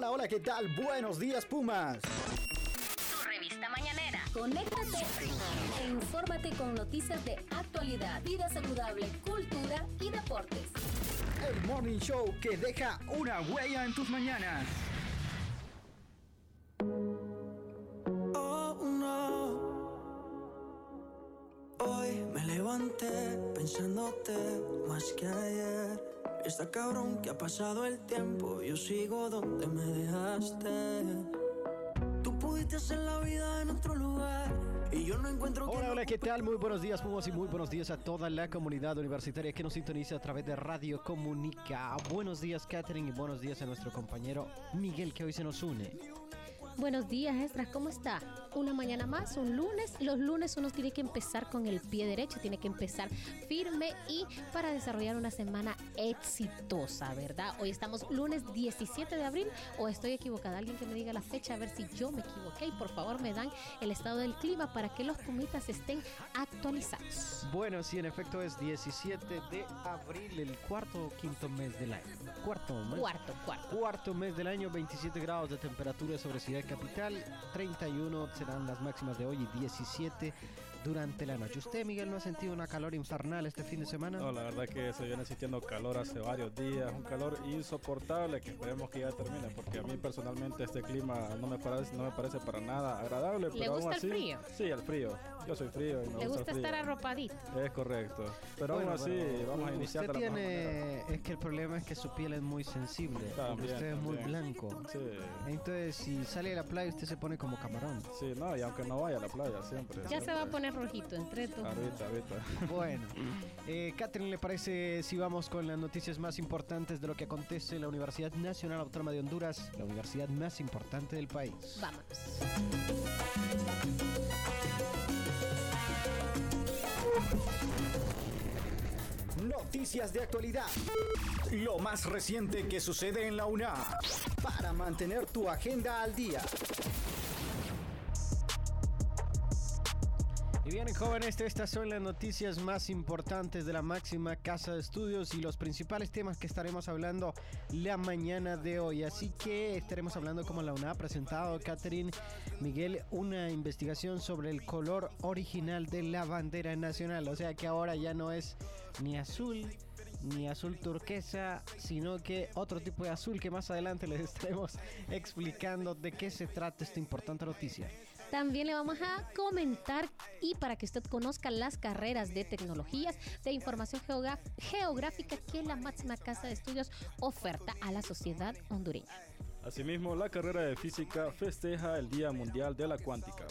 Hola, hola, ¿qué tal? Buenos días, Pumas. Tu revista mañanera. Conéctate e infórmate con noticias de actualidad, vida saludable, cultura y deportes. El Morning Show que deja una huella en tus mañanas. Oh no. Hoy me levanté pensándote más que ayer. Está cabrón que ha pasado el tiempo, yo sigo donde me dejaste. Tú pudiste hacer la vida en otro lugar y yo no encuentro Hola, hola, ¿qué tal? Muy buenos días, Pumas, y muy buenos días a toda la comunidad universitaria que nos sintoniza a través de Radio Comunica. Buenos días, Catherine, y buenos días a nuestro compañero Miguel, que hoy se nos une. Buenos días, Estras, ¿cómo está? Una mañana más, un lunes. Los lunes uno tiene que empezar con el pie derecho, tiene que empezar firme y para desarrollar una semana exitosa, ¿verdad? Hoy estamos lunes 17 de abril o estoy equivocada. Alguien que me diga la fecha a ver si yo me equivoqué y por favor me dan el estado del clima para que los pumitas estén actualizados. Bueno, sí, en efecto es 17 de abril, el cuarto o quinto mes del año. Cuarto mes. Cuarto, cuarto. Cuarto mes del año, 27 grados de temperatura sobre Ciudad Capital, 31 serán las máximas de hoy y 17 durante la noche. ¿Usted, Miguel, no ha sentido una calor infernal este fin de semana? No, la verdad que se viene sintiendo calor hace varios días, un calor insoportable que esperemos que ya termine, porque a mí personalmente este clima no me parece, no me parece para nada agradable. ¿Le pero gusta aún el así, frío? Sí, el frío. Yo soy frío y me Le gusta, gusta el frío. estar arropadito. Es correcto. Pero Bueno, aún así, pero vamos a iniciar Usted de la tiene. Es que el problema es que su piel es muy sensible. También, usted es muy también. blanco. Sí, Entonces, si sale a la playa, usted se pone como camarón. sí, no, y aunque no vaya a la playa, siempre. Ya se siempre. va a poner rojito entre tú. Ahorita, ahorita. Bueno, eh, Catherine, ¿le parece si vamos con las noticias más importantes de lo que acontece en la Universidad Nacional Autónoma de Honduras, la universidad más importante del país? Vámonos. Noticias de actualidad. Lo más reciente que sucede en la UNA. Para mantener tu agenda al día. Bien, jóvenes, estas son las noticias más importantes de la máxima casa de estudios y los principales temas que estaremos hablando la mañana de hoy. Así que estaremos hablando, como la UNA ha presentado, Catherine Miguel, una investigación sobre el color original de la bandera nacional. O sea que ahora ya no es ni azul ni azul turquesa, sino que otro tipo de azul que más adelante les estaremos explicando de qué se trata esta importante noticia. También le vamos a comentar y para que usted conozca las carreras de tecnologías de información geográfica que la máxima casa de estudios oferta a la sociedad hondureña. Asimismo, la carrera de física festeja el Día Mundial de la Cuántica.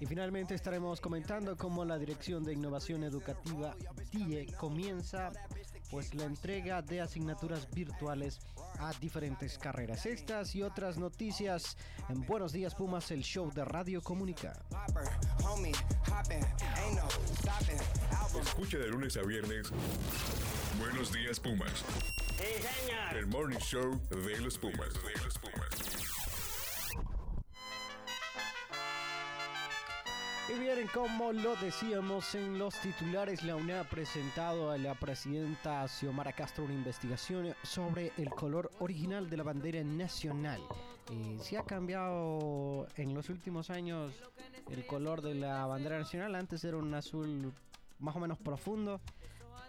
Y finalmente estaremos comentando cómo la Dirección de Innovación Educativa DIE comienza pues la entrega de asignaturas virtuales a diferentes carreras. Estas y otras noticias en Buenos Días Pumas, el show de Radio Comunica. Escucha de lunes a viernes. Buenos días, Pumas. El morning show de los Pumas. De los Pumas. Y bien, como lo decíamos en los titulares, la UNA ha presentado a la presidenta Xiomara Castro una investigación sobre el color original de la bandera nacional. Eh, se ha cambiado en los últimos años el color de la bandera nacional. Antes era un azul más o menos profundo,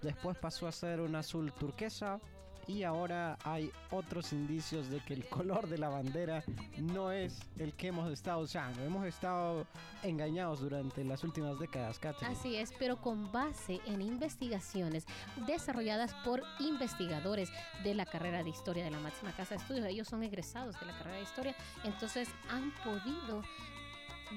después pasó a ser un azul turquesa. Y ahora hay otros indicios de que el color de la bandera no es el que hemos estado usando. Hemos estado engañados durante las últimas décadas, Catherine. Así es, pero con base en investigaciones desarrolladas por investigadores de la carrera de historia de la máxima casa de estudios. Ellos son egresados de la carrera de historia, entonces han podido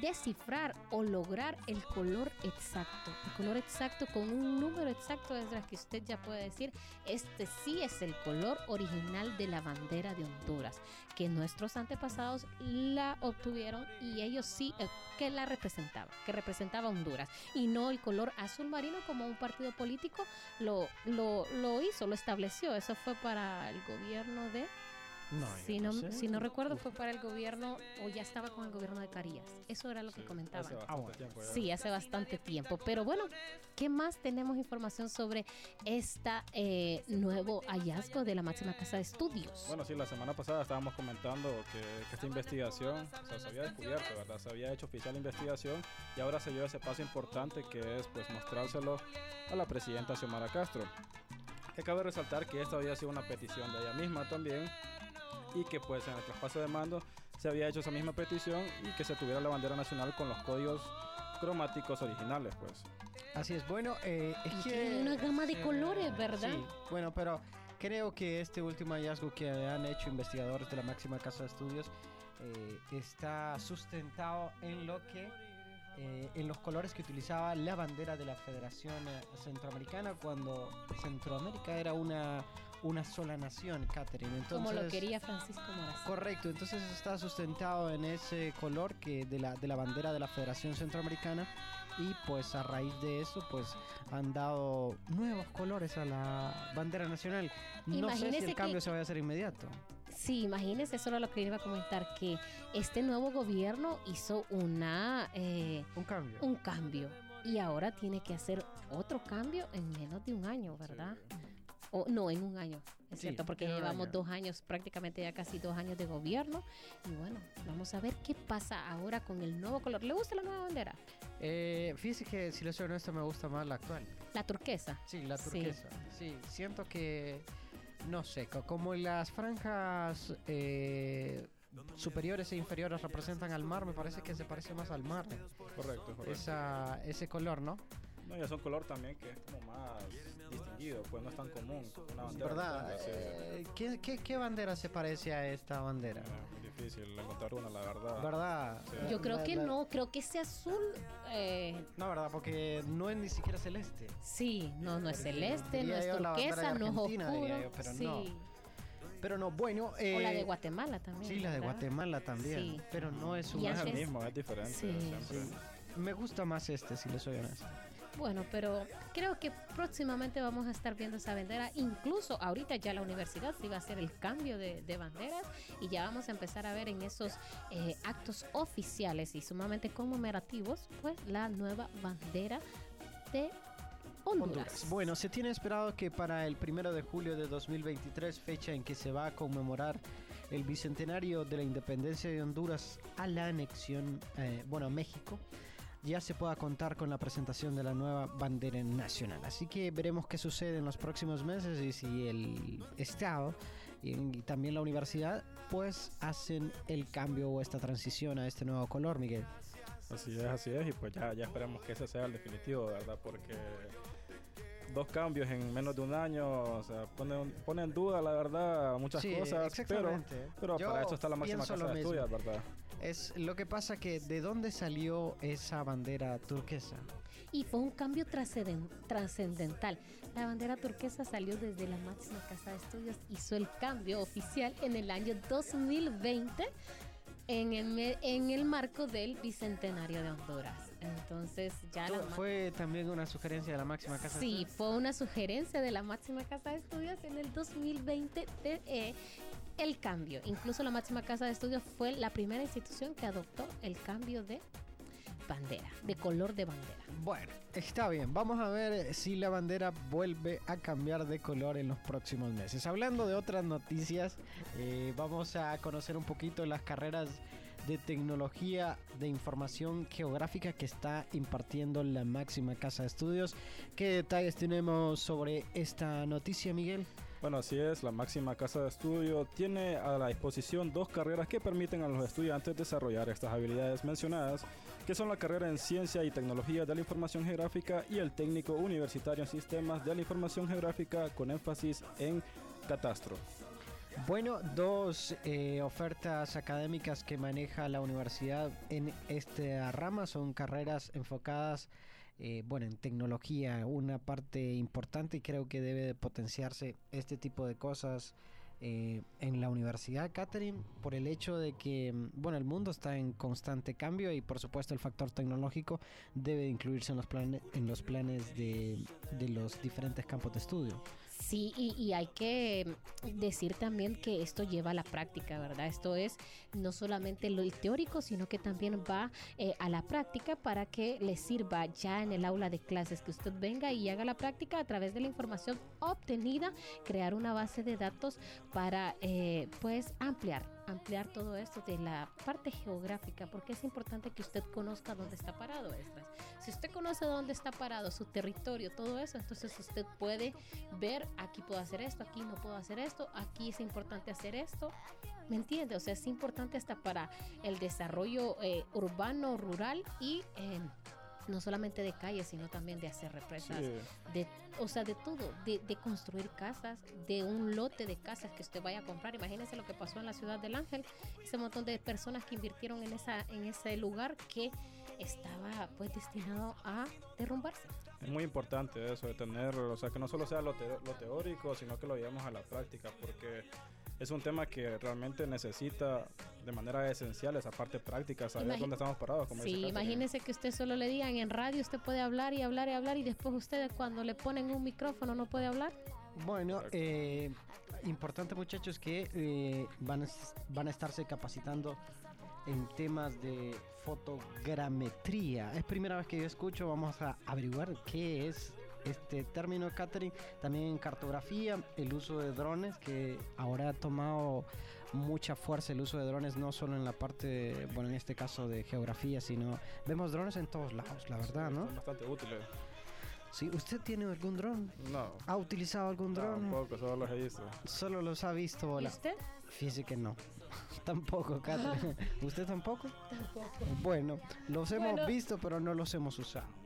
descifrar o lograr el color exacto. El color exacto con un número exacto es la que usted ya puede decir, este sí es el color original de la bandera de Honduras, que nuestros antepasados la obtuvieron y ellos sí eh, que la representaban, que representaba Honduras y no el color azul marino como un partido político lo, lo, lo hizo, lo estableció. Eso fue para el gobierno de No, si no, sé. si no recuerdo fue para el gobierno o ya estaba con el gobierno de Carías. Eso era lo que Hace comentaban. bastante Ah, bueno. tiempo. Sí, hace bastante tiempo. Pero bueno, ¿qué más tenemos información sobre esta eh, nuevo hallazgo de la máxima casa de estudios? Bueno, sí, la semana pasada estábamos comentando que, que esta investigación o sea, se había descubierto, ¿verdad? Se había hecho oficial la investigación y ahora se dio ese paso importante que es pues mostrárselo a la presidenta Xiomara Castro. Que cabe resaltar que esta había sido una petición de ella misma también y que pues en el traspaso de mando se había hecho esa misma petición y que se tuviera la bandera nacional con los códigos cromáticos originales, pues. Así es, bueno, eh, es Y que... tiene una gama de eh, colores, ¿verdad? Sí, bueno, pero creo que este último hallazgo que han hecho investigadores de la máxima casa de estudios eh, está sustentado en lo que... eh, en los colores que utilizaba la bandera de la Federación eh, Centroamericana cuando Centroamérica era una, una sola nación, Catherine. Entonces, Como lo quería Francisco Morazán. Correcto, entonces está sustentado en ese color que de la, de la bandera de la Federación Centroamericana y pues a raíz de eso pues han dado nuevos colores a la bandera nacional. No sé si el cambio que- se vaya a hacer inmediato. Sí, imagínese, eso era lo que iba a comentar, que este nuevo gobierno hizo una eh, Un cambio. un cambio y ahora tiene que hacer otro cambio en menos de un año, ¿verdad? O no, en un año, es Sí, cierto, porque llevamos año. dos años, prácticamente ya casi dos años de gobierno. Y bueno, vamos a ver qué pasa ahora con el nuevo color. ¿Le gusta la nueva bandera? Eh, fíjese que si le soy honesto me gusta más la actual. La turquesa. Sí, la turquesa. Sí, siento que, no sé, co- como las franjas eh, superiores e inferiores representan al mar, me parece que se parece más al mar. Correcto, correcto. Esa, ese color, ¿no? No, y es un color también que es como más distinguido, pues no es tan común. Una bandera ¿Verdad? Eh, ¿qué, qué, qué bandera se parece a esta bandera? Eh, muy difícil encontrar una, la verdad. ¿Verdad? Sí. Yo creo La- que la- no, creo que ese azul, eh, No, ¿verdad? Porque no es ni siquiera celeste. sí, no, no es celeste, no es de turquesa, no es oscuro. yo, pero sí. no. Pero no, bueno. O la de eh, Guatemala también. Sí, la de ¿verdad? Guatemala también. Sí. Pero no es un es el mismo, es diferente Sí. siempre. Sí. Me gusta más este, si le soy honesto. Bueno, pero creo que próximamente vamos a estar viendo esa bandera. Incluso ahorita ya la universidad sí va a hacer el cambio de, de banderas y ya vamos a empezar a ver en esos eh, actos oficiales y sumamente conmemorativos, pues la nueva bandera de Honduras. Honduras. Bueno, se tiene esperado que para el primero de julio de 2023, fecha en que se va a conmemorar el bicentenario de la independencia de Honduras a la anexión, eh, bueno, a México, ya se pueda contar con la presentación de la nueva bandera nacional. Así que veremos qué sucede en los próximos meses y si el Estado y, también la universidad pues hacen el cambio o esta transición a este nuevo color, Miguel. Así es, así es, y pues ya, ya esperemos que ese sea el definitivo, ¿verdad? Porque dos cambios en menos de un año, o sea, ponen pone en duda, la verdad, muchas Sí, cosas, pero, exactamente. pero Yo para eso está la máxima casa de estudios, ¿verdad? Es lo que pasa que de dónde salió esa bandera turquesa. Y fue un cambio trascenden- trascendental. La bandera turquesa salió desde la máxima casa de estudios, hizo el cambio oficial en el año 2020 en el, en el marco del Bicentenario de Honduras. Entonces ya la Fue también una sugerencia de la máxima casa. de Sí, estudios. fue una sugerencia de la máxima casa de estudios en el 2020 de, eh, el cambio. Incluso la máxima casa de estudios fue la primera institución que adoptó el cambio de bandera, de color de bandera. Bueno, está bien. Vamos a ver si la bandera vuelve a cambiar de color en los próximos meses. Hablando de otras noticias, eh, vamos a conocer un poquito las carreras de tecnología de información geográfica que está impartiendo la máxima casa de estudios. ¿Qué detalles tenemos sobre esta noticia, Miguel? Bueno, así es, la máxima casa de estudio tiene a la disposición dos carreras que permiten a los estudiantes desarrollar estas habilidades mencionadas, que son la carrera en Ciencia y Tecnología de la Información Geográfica y el técnico universitario en Sistemas de la Información Geográfica con énfasis en catastro. Bueno, dos eh, ofertas académicas que maneja la universidad en esta rama son carreras enfocadas eh, bueno, en tecnología, una parte importante y creo que debe de potenciarse este tipo de cosas eh, en la universidad, Catherine, por el hecho de que, bueno, el mundo está en constante cambio y por supuesto el factor tecnológico debe de incluirse en los, planes en los planes de, de los diferentes campos de estudio. Sí, y, y hay que decir también que esto lleva a la práctica, ¿verdad? Esto es no solamente lo teórico, sino que también va eh, a la práctica para que le sirva ya en el aula de clases, que usted venga y haga la práctica a través de la información obtenida, crear una base de datos para eh, pues ampliar ampliar todo esto de la parte geográfica, porque es importante que usted conozca dónde está parado estas. Si usted conoce dónde está parado, su territorio, todo eso, entonces usted puede ver, aquí puedo hacer esto, aquí no puedo hacer esto, aquí es importante hacer esto. ¿Me entiende? O sea, es importante hasta para el desarrollo eh, urbano, rural y... Eh, no solamente de calles, sino también de hacer represas, Sí. de, o sea, de todo, de, de construir casas, de un lote de casas que usted vaya a comprar. Imagínense lo que pasó en la ciudad del Ángel, ese montón de personas que invirtieron en esa, en ese lugar que estaba pues destinado a derrumbarse. Es muy importante eso de tener, o sea, que no solo sea lo, teo- lo teórico, sino que lo llevemos a la práctica, porque es un tema que realmente necesita de manera esencial esa parte práctica, saber dónde estamos parados. Como Sí, imagínese que usted solo le digan en radio, usted puede hablar y hablar y hablar y después usted cuando le ponen un micrófono no puede hablar. Bueno, eh, importante muchachos que eh, van, a, van a estarse capacitando en temas de fotogrametría. Es primera vez que yo escucho, vamos a averiguar qué es este término, Catherine. También en cartografía, el uso de drones, que ahora ha tomado mucha fuerza el uso de drones, no solo en la parte, bueno, en este caso de geografía, sino vemos drones en todos lados, la verdad, ¿no? Son bastante útiles. Sí, ¿usted tiene algún dron? No, ¿Ha utilizado algún dron? tampoco, solo los he visto. Solo los ha visto ¿Y usted? Fíjese que no. tampoco, Catherine. ¿Usted tampoco? Tampoco. Bueno, los hemos visto, pero no los hemos usado.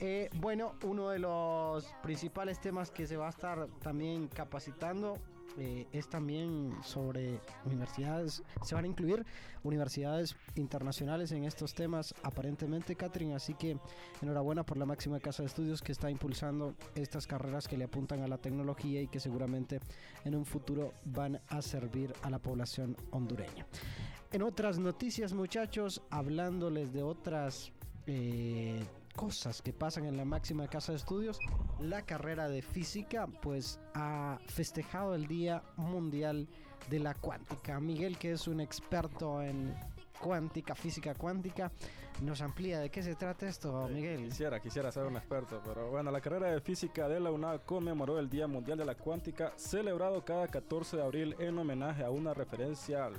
Eh, bueno, uno de los principales temas que se va a estar también capacitando eh, es también sobre universidades. Se van a incluir universidades internacionales en estos temas, aparentemente, Catherine. Así que enhorabuena por la máxima casa de estudios que está impulsando estas carreras que le apuntan a la tecnología y que seguramente en un futuro van a servir a la población hondureña. En otras noticias, muchachos, hablándoles de otras eh, cosas que pasan en la máxima casa de estudios, la carrera de física pues ha festejado el Día Mundial de la Cuántica. Miguel, que es un experto en cuántica, física cuántica, nos amplía de qué se trata esto, Miguel. Quisiera, quisiera ser un experto, pero bueno, la carrera de física de la UNAD conmemoró el Día Mundial de la Cuántica, celebrado cada 14 de abril en homenaje a una referencia al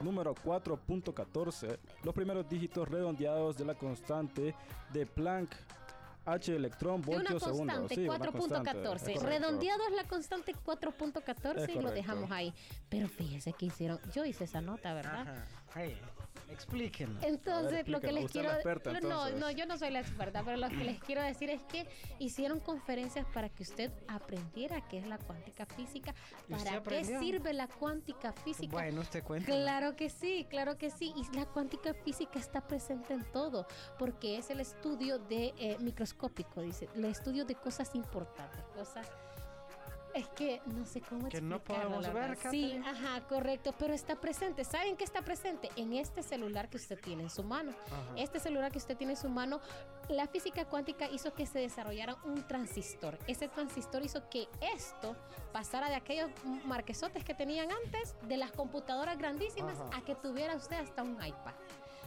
número 4.14, los primeros dígitos redondeados de la constante de Planck. H electrón voltio segundo. Sí, una constante, 4.14. es correcto. Redondeado es la constante 4.14 Es y lo dejamos ahí. Pero fíjese que hicieron. Yo hice esa nota, ¿verdad? Ajá. Hey, explíquenos. Entonces, lo que les quiero la experta, no, no, yo no soy la experta, pero lo que les quiero decir es que hicieron conferencias para que usted aprendiera qué es la cuántica física, ¿Y usted para qué sirve la cuántica física. Bueno, usted cuenta. Claro que sí, claro que sí. Y la cuántica física está presente en todo, porque es el estudio de eh, microscópico, dice, el estudio de cosas importantes, cosas. Es que no sé cómo Que no podemos ver. Sí, ajá, correcto, pero está presente. ¿Saben qué está presente? En este celular que usted tiene en su mano. Ajá. Este celular que usted tiene en su mano, la física cuántica hizo que se desarrollara un transistor. Ese transistor hizo que esto pasara de aquellos marquesotes que tenían antes, de las computadoras grandísimas, Ajá. a que tuviera usted hasta un iPad.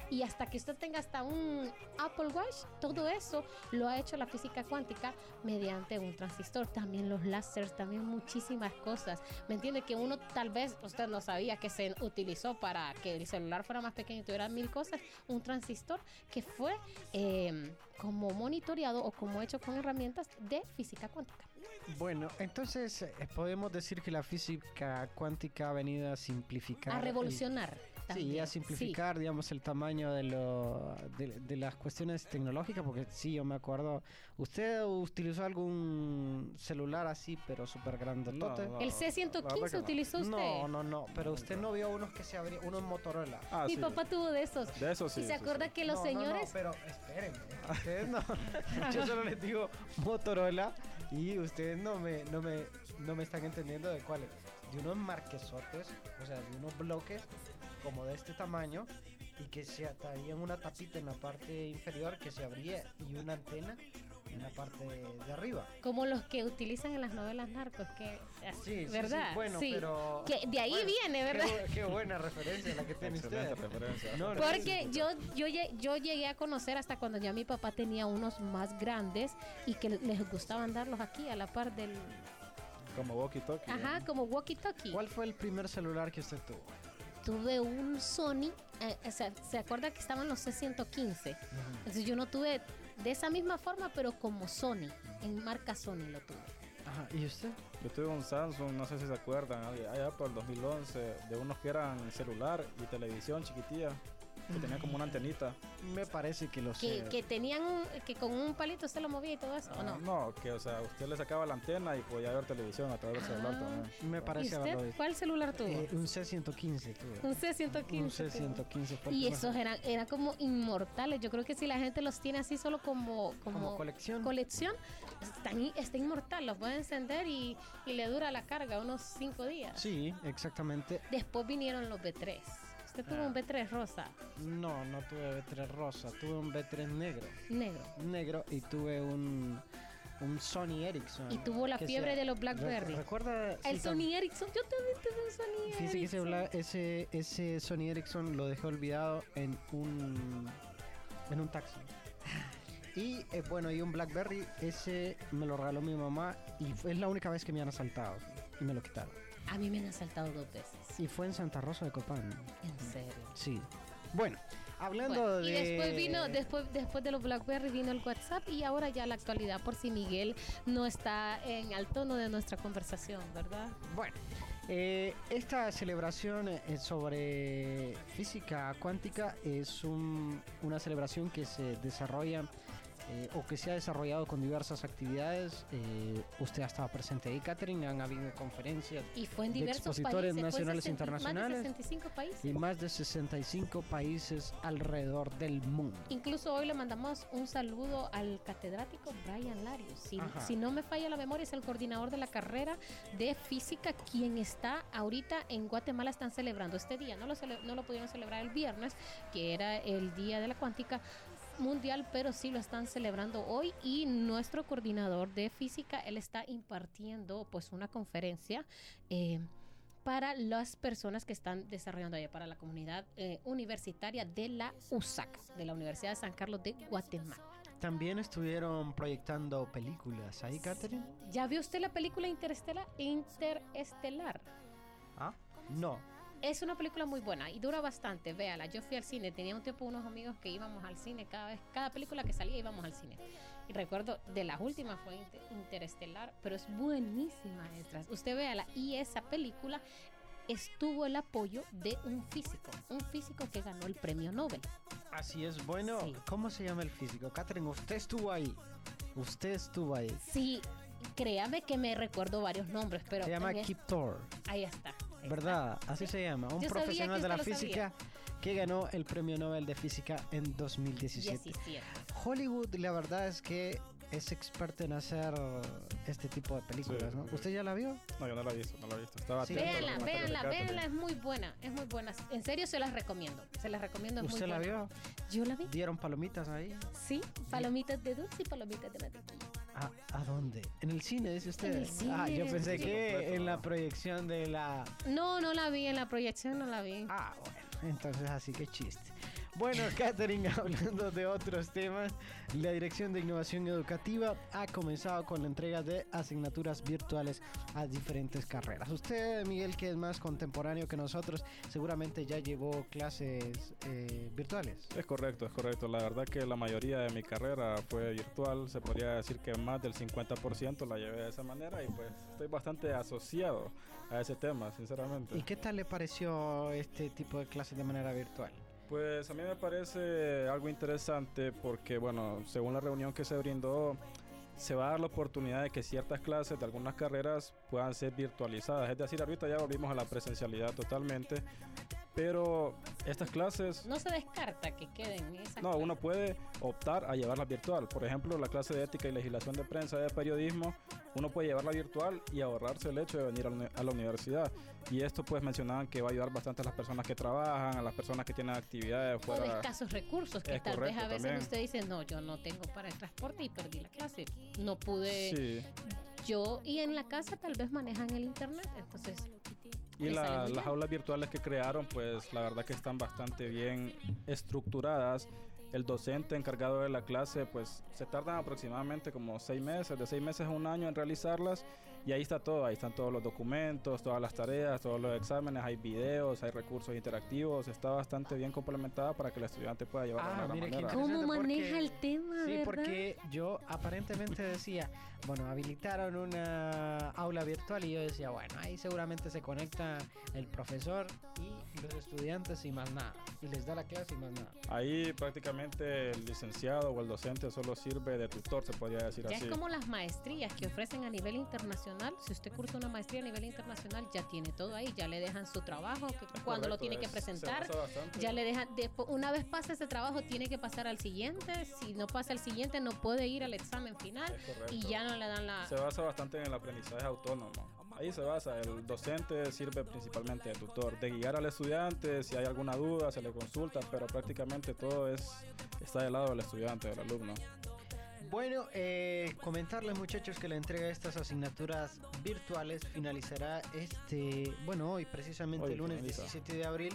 Y hasta que usted tenga hasta un Apple Watch, todo eso lo ha hecho la física cuántica mediante un transistor. También los láseres, también muchísimas cosas. ¿Me entiende? Que uno tal vez, usted no sabía que se utilizó para que el celular fuera más pequeño y tuviera mil cosas. Un transistor que fue eh, como monitoreado o como hecho con herramientas de física cuántica. Bueno, entonces eh, podemos decir que la física cuántica ha venido a simplificar. A el- revolucionar. Sí, también. a simplificar, digamos, el tamaño de, lo, de, de las cuestiones tecnológicas, porque sí, yo me acuerdo. ¿Usted utilizó algún celular así, pero súper grandotote? No, no. El La verdad C115 que no. utilizó usted. No, no, no, pero usted no vio unos que se abrían, unos Motorola. Ah, Mi sí. papá tuvo de esos. De eso sí. y se sí, acuerda sí. que los No, no, no, señores pero espérenme, ustedes no. Yo solo les digo Motorola y ustedes no me, no me, no me están entendiendo de cuáles. De unos marquesotes, o sea, de unos bloques como de este tamaño y que se traían una tapita en la parte inferior que se abría y una antena en la parte de arriba. Como los que utilizan en las novelas narcos, que así, Sí, sí, sí, ¿verdad? bueno, Sí. pero- Que de ahí Bueno, viene, qué ¿verdad? bu- Qué, buena referencia la que tiene usted. referencia. No, no, Porque yo, yo, lle- yo llegué a conocer hasta cuando ya mi papá tenía unos más grandes y que les gustaba andarlos aquí a la par del... Como walkie talkie. Ajá, como walkie-talkie. ¿Cuál fue el primer celular que usted tuvo? Tuve un Sony, eh, o sea, ¿se acuerda que estaban los C115? Entonces yo no tuve de esa misma forma, pero como Sony, en marca Sony lo tuve. Ajá, ¿y usted? Yo tuve un Samsung, no sé si se acuerdan, allá- allá por el 2011, de unos que eran celular y televisión chiquitilla, que tenía como una antenita. Me parece que lo Que, sé. que tenían, un- que con un palito se lo movía y todo eso, ¿o Ah, no? no, que o sea, usted le sacaba la antena y podía ver televisión a través del celular Ah. también. Me ¿Y parece haberlo usted cuál celular tuvo? Eh, un C115 tuve. un C115. Un tuvo. C115 fue el Y esos eran, eran como inmortales. Yo creo que si la gente los tiene así solo como, como, Como colección. colección, están, está inmortal. Los puede encender y, y le dura la carga unos 5 días. Sí, exactamente. Después vinieron los B3. Usted tuvo Ah. un B3 rosa, No, no tuve B3 rosa, tuve un B3 negro. negro. Negro y tuve un, un Sony Ericsson. Y tuvo la fiebre de los Blackberry. Re- ¿Recuerda? El sí, Sony Ericsson, yo también tuve un Sony Ericsson. bla- ese, ese Sony Ericsson lo dejé olvidado en un, en un taxi. Y eh, bueno, y un Blackberry, ese me lo regaló mi mamá y es la única vez que me han asaltado y me lo quitaron. A mí me han asaltado dos veces. Y fue en Santa Rosa de Copán. En serio. Sí. Bueno, hablando Bueno, de... Y después vino, después, después de los BlackBerry vino el WhatsApp y ahora ya la actualidad, por si Miguel no está en al tono de nuestra conversación, ¿verdad? Bueno, eh, esta celebración eh, sobre física cuántica es un- una celebración que se desarrolla eh, o que se ha desarrollado con diversas actividades. Eh, usted ha estado presente ahí, Catherine, han habido conferencias Y fue en De diversos expositores países. nacionales e 60 internacionales. Más de 65 países. y más de 65 países alrededor del mundo. Incluso hoy le mandamos un saludo al catedrático Brian Larios. Si no me falla la memoria, es el coordinador de la carrera de física, quien está ahorita en Guatemala. Están celebrando este día. No lo, cele- no lo pudieron celebrar el viernes, que era el día de la cuántica mundial, pero sí lo están celebrando hoy y nuestro coordinador de física, él está impartiendo pues una conferencia eh, para las personas que están desarrollando allá, para la comunidad eh, universitaria de la USAC, de la Universidad de San Carlos de Guatemala. También estuvieron proyectando películas ahí, Catherine. ¿Ya vio usted la película Interestela- Interestelar? ¿Ah? No. Es una película muy buena y dura bastante, véala. Yo fui al cine, tenía un tiempo unos amigos que íbamos al cine cada vez, cada película que salía íbamos al cine. Y recuerdo, de las últimas fue Inter- Interestelar, pero es buenísima detrás. Usted véala y esa película estuvo el apoyo de un físico, un físico que ganó el premio Nobel. Así es, bueno, Sí. ¿cómo se llama el físico? Catherine, usted estuvo ahí. Usted estuvo ahí. Sí, créame que me recuerdo varios nombres, pero se llama Kip Thor, ahí está. ¿Verdad? Así se llama. Un Yo sabía profesional de la física que ganó el premio Nobel de Física en está. 2017. 17. Hollywood, la verdad es que es experto en hacer este tipo de películas, Sí, ¿no? sí. ¿Usted ya la vio? No, yo no la he visto, no la he visto. Estaba Sí. Véanla, véanla, véanla, es muy buena, es muy buena. En serio se las recomiendo, se las recomiendo, es muy ¿Usted la buena. vio? Yo la vi. ¿Dieron palomitas ahí? Sí, palomitas de dulce y palomitas de mantequilla. ¿A, a dónde? ¿En el cine, dice usted? En el cine, ah, yo pensé sí. que Completo, en la ¿no? proyección de la... No, no la vi en la proyección, no la vi. Ah, bueno, entonces así que chiste. Bueno, Catherine, hablando de otros temas, la Dirección de Innovación Educativa ha comenzado con la entrega de asignaturas virtuales a diferentes carreras. Usted, Miguel, que es más contemporáneo que nosotros, seguramente ya llevó clases eh, virtuales. Es correcto, es correcto. La verdad que la mayoría de mi carrera fue virtual. Se podría decir que más del 50% la llevé de esa manera y pues estoy bastante asociado a ese tema, sinceramente. ¿Y qué tal le pareció este tipo de clases de manera virtual? Pues a mí me parece algo interesante porque, bueno, según la reunión que se brindó, se va a dar la oportunidad de que ciertas clases de algunas carreras puedan ser virtualizadas. Es decir, ahorita ya volvimos a la presencialidad totalmente, Pero estas clases... No se descarta que queden esas No, clases. uno puede optar a llevarla virtual. Por ejemplo, la clase de ética y legislación de prensa de periodismo, uno puede llevarla virtual y ahorrarse el hecho de venir a la a la universidad. Y esto pues mencionaban que va a ayudar bastante a las personas que trabajan, a las personas que tienen actividades o de fuera. escasos recursos que Es tal correcto, vez a veces también. usted dice no yo no tengo para el transporte y perdí la clase no pude Sí. yo y en la casa tal vez manejan el internet entonces Y le la- las aulas virtuales que crearon, pues la verdad que están bastante bien estructuradas. El docente encargado de la clase, pues se tardan aproximadamente como seis meses, de seis meses a un año en realizarlas. Y ahí está todo, ahí están todos los documentos, todas las tareas, todos los exámenes, hay videos, hay recursos interactivos, está bastante bien complementada para que el estudiante pueda llevarlo Ah, mire qué manera. cómo maneja porque- el tema Sí, ¿verdad? porque yo aparentemente decía, bueno, habilitaron una aula virtual y yo decía, bueno, ahí seguramente se conecta el profesor y los estudiantes y más nada. Y les da la clase y más nada. Ahí prácticamente el licenciado o el docente solo sirve de tutor, se podría decir ya así. es como las maestrías que ofrecen a nivel internacional si usted cursa una maestría a nivel internacional ya tiene todo ahí ya le dejan su trabajo que cuando lo tiene que es- se presentar ya le dejan despo- una vez pasa ese trabajo tiene que pasar al siguiente si no pasa al siguiente no puede ir al examen final y ya no le dan la Se basa bastante en el aprendizaje autónomo. Ahí se basa, el docente sirve principalmente de tutor, de guiar al estudiante, si hay alguna duda se le consulta, pero prácticamente todo es está del lado del estudiante, del alumno. Bueno, eh, comentarles muchachos que la entrega de estas asignaturas virtuales finalizará este, bueno, hoy precisamente Hoy el lunes finaliza. 17 de abril.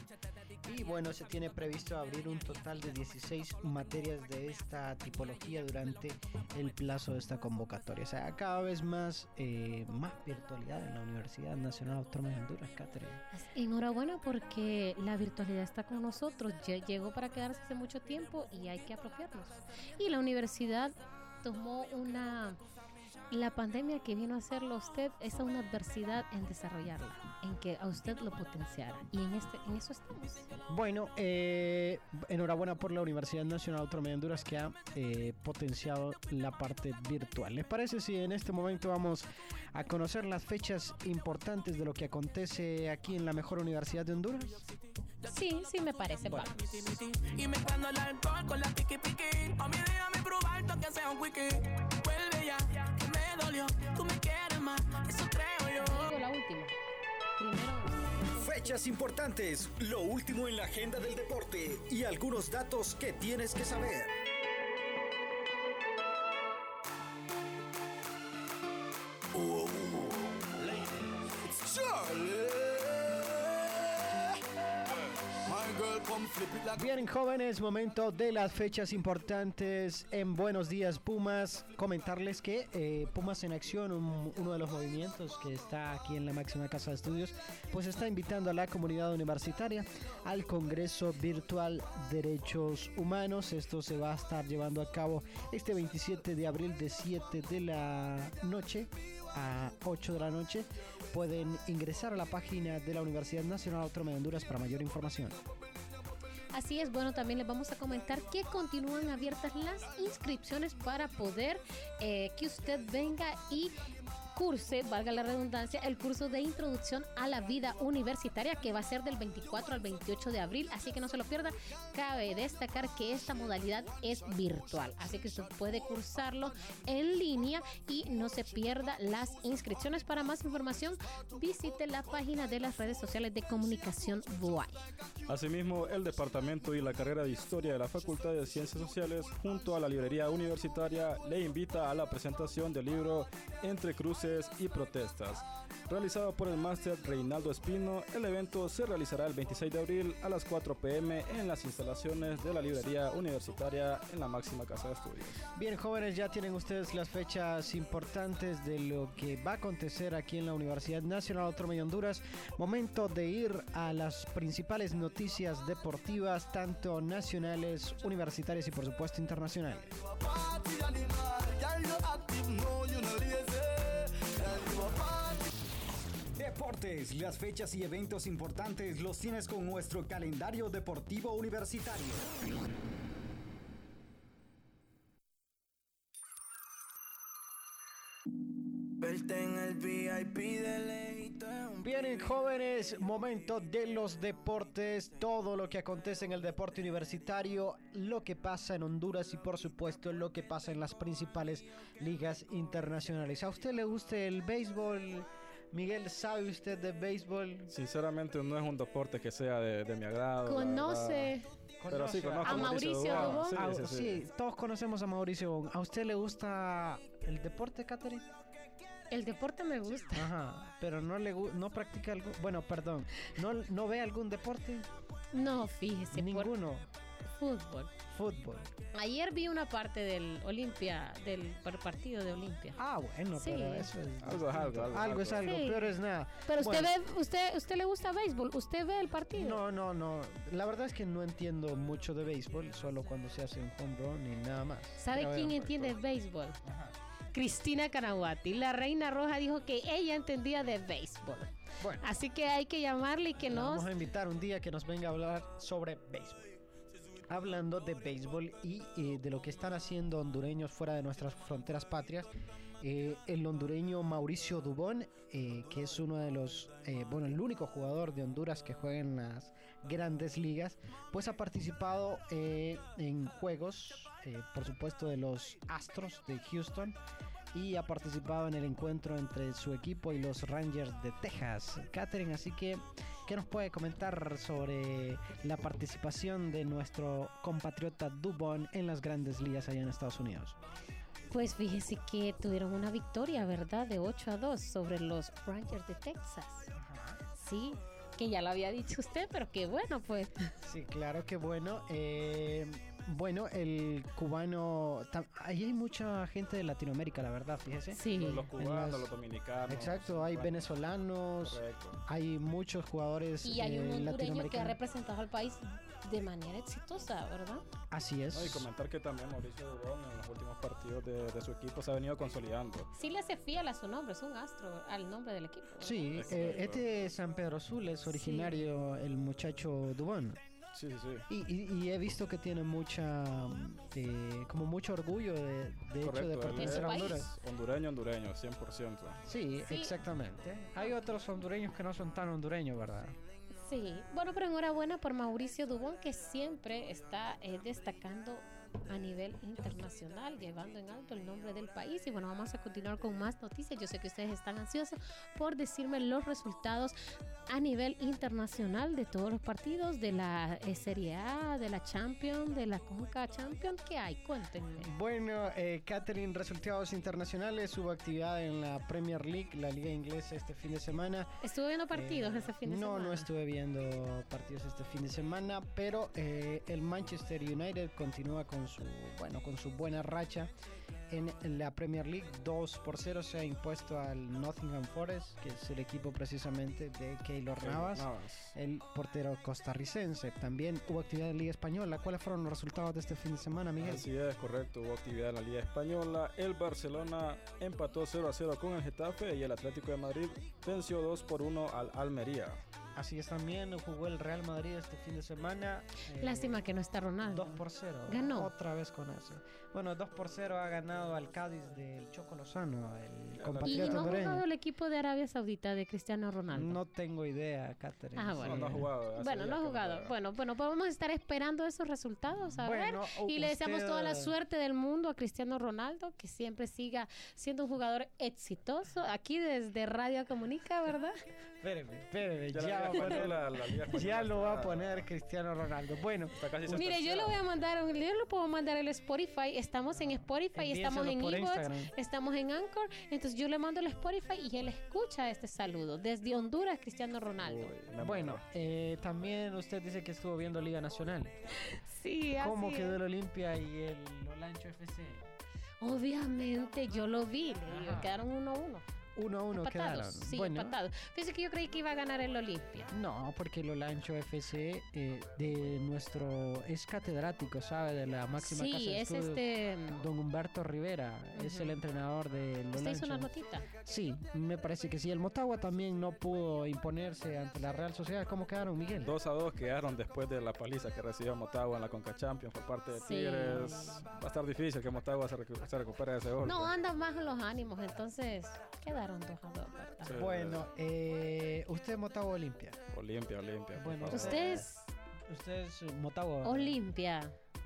Y bueno, se tiene previsto abrir un total de 16 materias de esta tipología durante el plazo de esta convocatoria. O sea, cada vez más, eh, más virtualidad en la Universidad Nacional Autónoma de Honduras, Catherine. enhorabuena porque la virtualidad está con nosotros lle- llegó para quedarse hace mucho tiempo y hay que apropiarnos y la universidad tomó una la pandemia que vino a hacerlo a usted es una adversidad en desarrollarla, en que a usted lo potenciara. Y en este, en eso estamos. Bueno, eh, enhorabuena por la Universidad Nacional Autónoma de Honduras que ha eh, potenciado la parte virtual. ¿Les parece si en este momento vamos a conocer las fechas importantes de lo que acontece aquí en la mejor universidad de Honduras? Sí, sí me parece. Bueno. Y mezclando el alcohol con la piqui piqui. A mí déjame probar que sea un quickie. Vuelve ya, que me dolió. Tú me quieres más, eso creo yo. Digo la última. Primero. Fechas importantes, lo último en la agenda del deporte y algunos datos que tienes que saber. It's Charlie. My Bien, jóvenes, momento de las fechas importantes en Buenos Días Pumas. Comentarles que eh, Pumas en Acción, un- uno de los movimientos que está aquí en la máxima casa de estudios, pues está invitando a la comunidad universitaria al Congreso Virtual Derechos Humanos. Esto se va a estar llevando a cabo este 27 de abril de 7 de la noche a 8 de la noche. Pueden ingresar a la página de la Universidad Nacional Autónoma de Honduras para mayor información. Así es, bueno, también les vamos a comentar que continúan abiertas las inscripciones para poder eh, que usted venga y curse, valga la redundancia, el curso de introducción a la vida universitaria que va a ser del 24 al 28 de abril, así que no se lo pierda. Cabe destacar que esta modalidad es virtual, así que usted puede cursarlo en línea y no se pierda las inscripciones. Para más información, visite la página de las redes sociales de comunicación BUAI. Asimismo, el departamento y la carrera de Historia de la Facultad de Ciencias Sociales, junto a la librería universitaria, le invita a la presentación del libro Entre Cruces y Protestas. Realizado por el máster Reinaldo Espino, el evento se realizará el 26 de abril a las 4 pm en las instalaciones de la librería universitaria en la máxima casa de estudios. Bien, jóvenes, ya tienen ustedes las fechas importantes de lo que va a acontecer aquí en la Universidad Nacional Autónoma de Honduras. Momento de ir a las principales noticias deportivas, tanto nacionales, universitarias y por supuesto internacionales. Deportes, las fechas y eventos importantes los tienes con nuestro calendario deportivo universitario. Verte en el VIP de lejito es un Bien, Jóvenes, momento de los deportes, todo lo que acontece en el deporte universitario, lo que pasa en Honduras y por supuesto lo que pasa en las principales ligas internacionales. ¿A usted le gusta el béisbol? Miguel, ¿sabe usted de béisbol? Sinceramente no es un deporte que sea de, de mi agrado. Conoce verdad. Pero sí, conozco a Mauricio Dubón. Sí, Ah, sí, sí. sí, todos conocemos a Mauricio. Dubón. ¿A usted le gusta el deporte, Catherine? el deporte me gusta. Ajá, pero no le no practica algo, bueno, perdón, no no ve algún deporte, No, fíjese, por ninguno, fútbol. fútbol. Ayer vi una parte del Olimpia, del par- partido de Olimpia. Ah, bueno, Sí. pero eso es Algo es algo, algo, algo es algo. Sí. peor es nada. Pero usted Bueno, ve, usted, usted le gusta béisbol, usted ve el partido. No, no, no. La verdad es que no entiendo mucho de béisbol, solo cuando se hace un home run y nada más. ¿Sabe Pero quién bueno, entiende béisbol? Cristina Canaguati. La reina roja dijo que ella entendía de béisbol. Bueno, Así que hay que llamarle y que nos... vamos a invitar un día que nos venga a hablar sobre béisbol. Hablando de béisbol y eh, de lo que están haciendo hondureños fuera de nuestras fronteras patrias, eh, el hondureño Mauricio Dubón, eh, que es uno de los, eh, bueno, el único jugador de Honduras que juega en las grandes ligas, pues ha participado en juegos, por supuesto, de los Astros de Houston y ha participado en el encuentro entre su equipo y los Rangers de Texas. Catherine, así que, ¿qué nos puede comentar sobre la participación de nuestro compatriota Dubón en las grandes ligas allá en Estados Unidos? Pues fíjese que tuvieron una victoria, ¿verdad? De 8 a 2 sobre los Rangers de Texas. Sí, que ya lo había dicho usted, pero que bueno, pues. Sí, claro que bueno. Eh, bueno, el cubano. tam- Ahí hay mucha gente de Latinoamérica, la verdad, fíjese. Sí. Los cubanos, las- los dominicanos. Exacto, hay bueno, venezolanos, Correcto. hay muchos jugadores Y hay un eh, hondureño que ha representado al país de manera exitosa, ¿verdad? Así es. No, y comentar que también Mauricio Dubón en los últimos partidos de, de su equipo se ha venido consolidando. Sí le hace fiel a su nombre, es un astro al nombre del equipo. ¿verdad? Sí, eh, este es San Pedro Sul es originario el muchacho Dubón. Sí, sí, sí. Y, y- y he visto que tiene mucha, eh, como mucho orgullo de, de hecho de pertenecer a Honduras. Hondureño, hondureño, 100%. Sí, Sí. exactamente. Hay otros hondureños que no son tan hondureños, ¿verdad? Sí, bueno, pero enhorabuena por Mauricio Dubón, que siempre está eh, destacando a nivel internacional, llevando en alto el nombre del país. Y bueno, vamos a continuar con más noticias. Yo sé que ustedes están ansiosos por decirme los resultados a nivel internacional de todos los partidos, de la eh, Serie A, de la Champions, de la Conca Champions. ¿Qué hay? Cuéntenme. Bueno, eh, Catherine, resultados internacionales. Hubo actividad en la Premier League, la liga inglesa, este fin de semana. ¿Estuve viendo partidos Eh, ese fin de no, semana? no estuve viendo partidos este fin de semana, pero eh, el Manchester United continúa con su, bueno, con su buena racha en la Premier League. 2 por 0 se ha impuesto al Nottingham Forest, que es el equipo precisamente de Keylor Navas, el portero costarricense. También hubo actividad en Liga Española. ¿Cuáles fueron los resultados de este fin de semana, Miguel? Así es, correcto. Hubo actividad en la Liga Española. El Barcelona empató 0 a 0 con el Getafe y el Atlético de Madrid venció 2 por 1 al Almería. Así es también, jugó el Real Madrid este fin de semana. eh, Lástima que no está Ronaldo. 2 por 0. Ganó. Otra vez con ese. Bueno, 2 por 0 ha ganado al Cádiz del Choco Lozano, el Y compatriota no ha jugado el equipo de Arabia Saudita de Cristiano Ronaldo. No tengo idea, Catherine. Ah, bueno. No, no ha jugado. Bueno, no ha no jugado. Bueno, bueno, podemos estar esperando esos resultados, a Bueno, ver. Y le deseamos usted- toda la suerte del mundo a Cristiano Ronaldo, que siempre siga siendo un jugador exitoso. Aquí desde Radio Comunica, ¿verdad? Espéreme, espéreme, Ya ya, la va a la Española ya lo va a poner Cristiano Ronaldo. Bueno, Mire, yo le voy a mandar, yo le puedo mandar el Spotify. Estamos en Spotify, estamos en Evox, estamos en Anchor. Entonces yo le mando el Spotify y él escucha este saludo. Desde Honduras, Cristiano Ronaldo. Uy, bueno, eh, también usted dice que estuvo viendo Liga Nacional. Sí, ¿Cómo así quedó es. el Olimpia y el Olancho FC? Obviamente, yo lo vi. le digo, Ajá. quedaron 1-1. 1-1 quedaron. Empatados, sí, bueno, empatados. Fíjese que yo creí que iba a ganar el Olimpia. No, porque el Olancho FC eh, de nuestro es catedrático, ¿sabe? De la máxima casa Sí, de es este... Don Humberto Rivera, es el entrenador del Usted hizo una Olancho. notita. Sí, me parece que sí. El Motagua también no pudo imponerse ante la Real Sociedad. ¿Cómo quedaron, Miguel? 2 a 2 quedaron después de la paliza que recibió Motagua en la Conca Champions por parte de Sí. Tigres. Va a estar difícil que Motagua se, recu- se recupere de ese gol. No, andan más los ánimos, entonces queda quedaron 2 a 2, ¿verdad? Sí. Bueno, eh, usted es Motagua Olimpia. Olimpia, Olimpia. Bueno, favor. Usted es Usted es Motagua. Olimpia.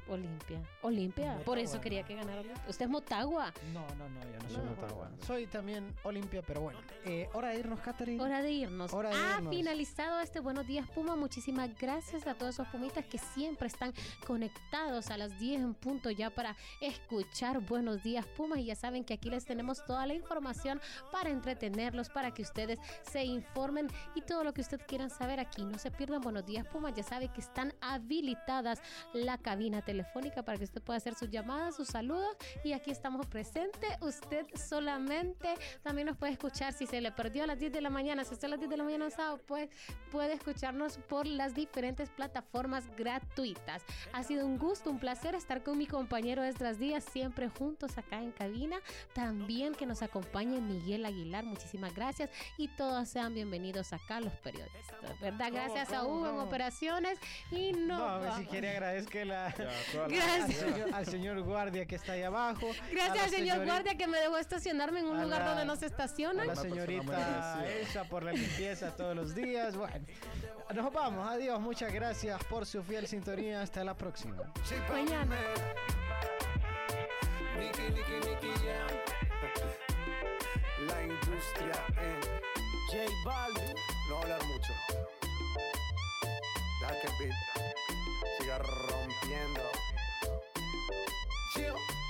Olimpia. Olimpia. Por eso quería que ganara Olimpia. Usted es Motagua. No, no, no, yo no soy No. Motagua. Soy también Olimpia, pero bueno. Eh, hora de irnos, Catherine. Hora de irnos. Hora de ha irnos. finalizado este Buenos Días Puma. Muchísimas gracias a todos esos pumitas que siempre están conectados a las 10 en punto ya para escuchar Buenos Días Pumas. Y ya saben que aquí les tenemos toda la información para entretenerlos, para que ustedes se informen y todo lo que ustedes quieran saber aquí. No se pierdan Buenos Días Pumas. Ya saben que están habilitadas la cabina telefónica para que usted pueda hacer sus llamadas, sus saludos. Y aquí estamos presentes. Usted solamente también nos puede escuchar si se le perdió a las 10 de la mañana. Si está a las 10 de la mañana sábado, pues puede escucharnos por las diferentes plataformas gratuitas. Ha sido un gusto, un placer estar con mi compañero Esdras Díaz, siempre juntos acá en cabina. También que nos acompañe Miguel Aguilar, muchísimas gracias. Y todos sean bienvenidos acá los periodistas, ¿verdad? Gracias a Hugo en operaciones. Y no. No, si quiere agradezca la, Ya, toda la- Gracias. al, señor, al señor guardia que está ahí abajo. Gracias al señor guardia que me dejó estacionarme en un lugar la- donde no se A estacionan. la señorita. Elsa por la limpieza todos los días. Bueno, nos vamos. Adiós. Muchas gracias por su fiel sintonía. Hasta la próxima. Mañana. La industria en J Balvin. No hablar mucho. Siga rompiendo. Chill.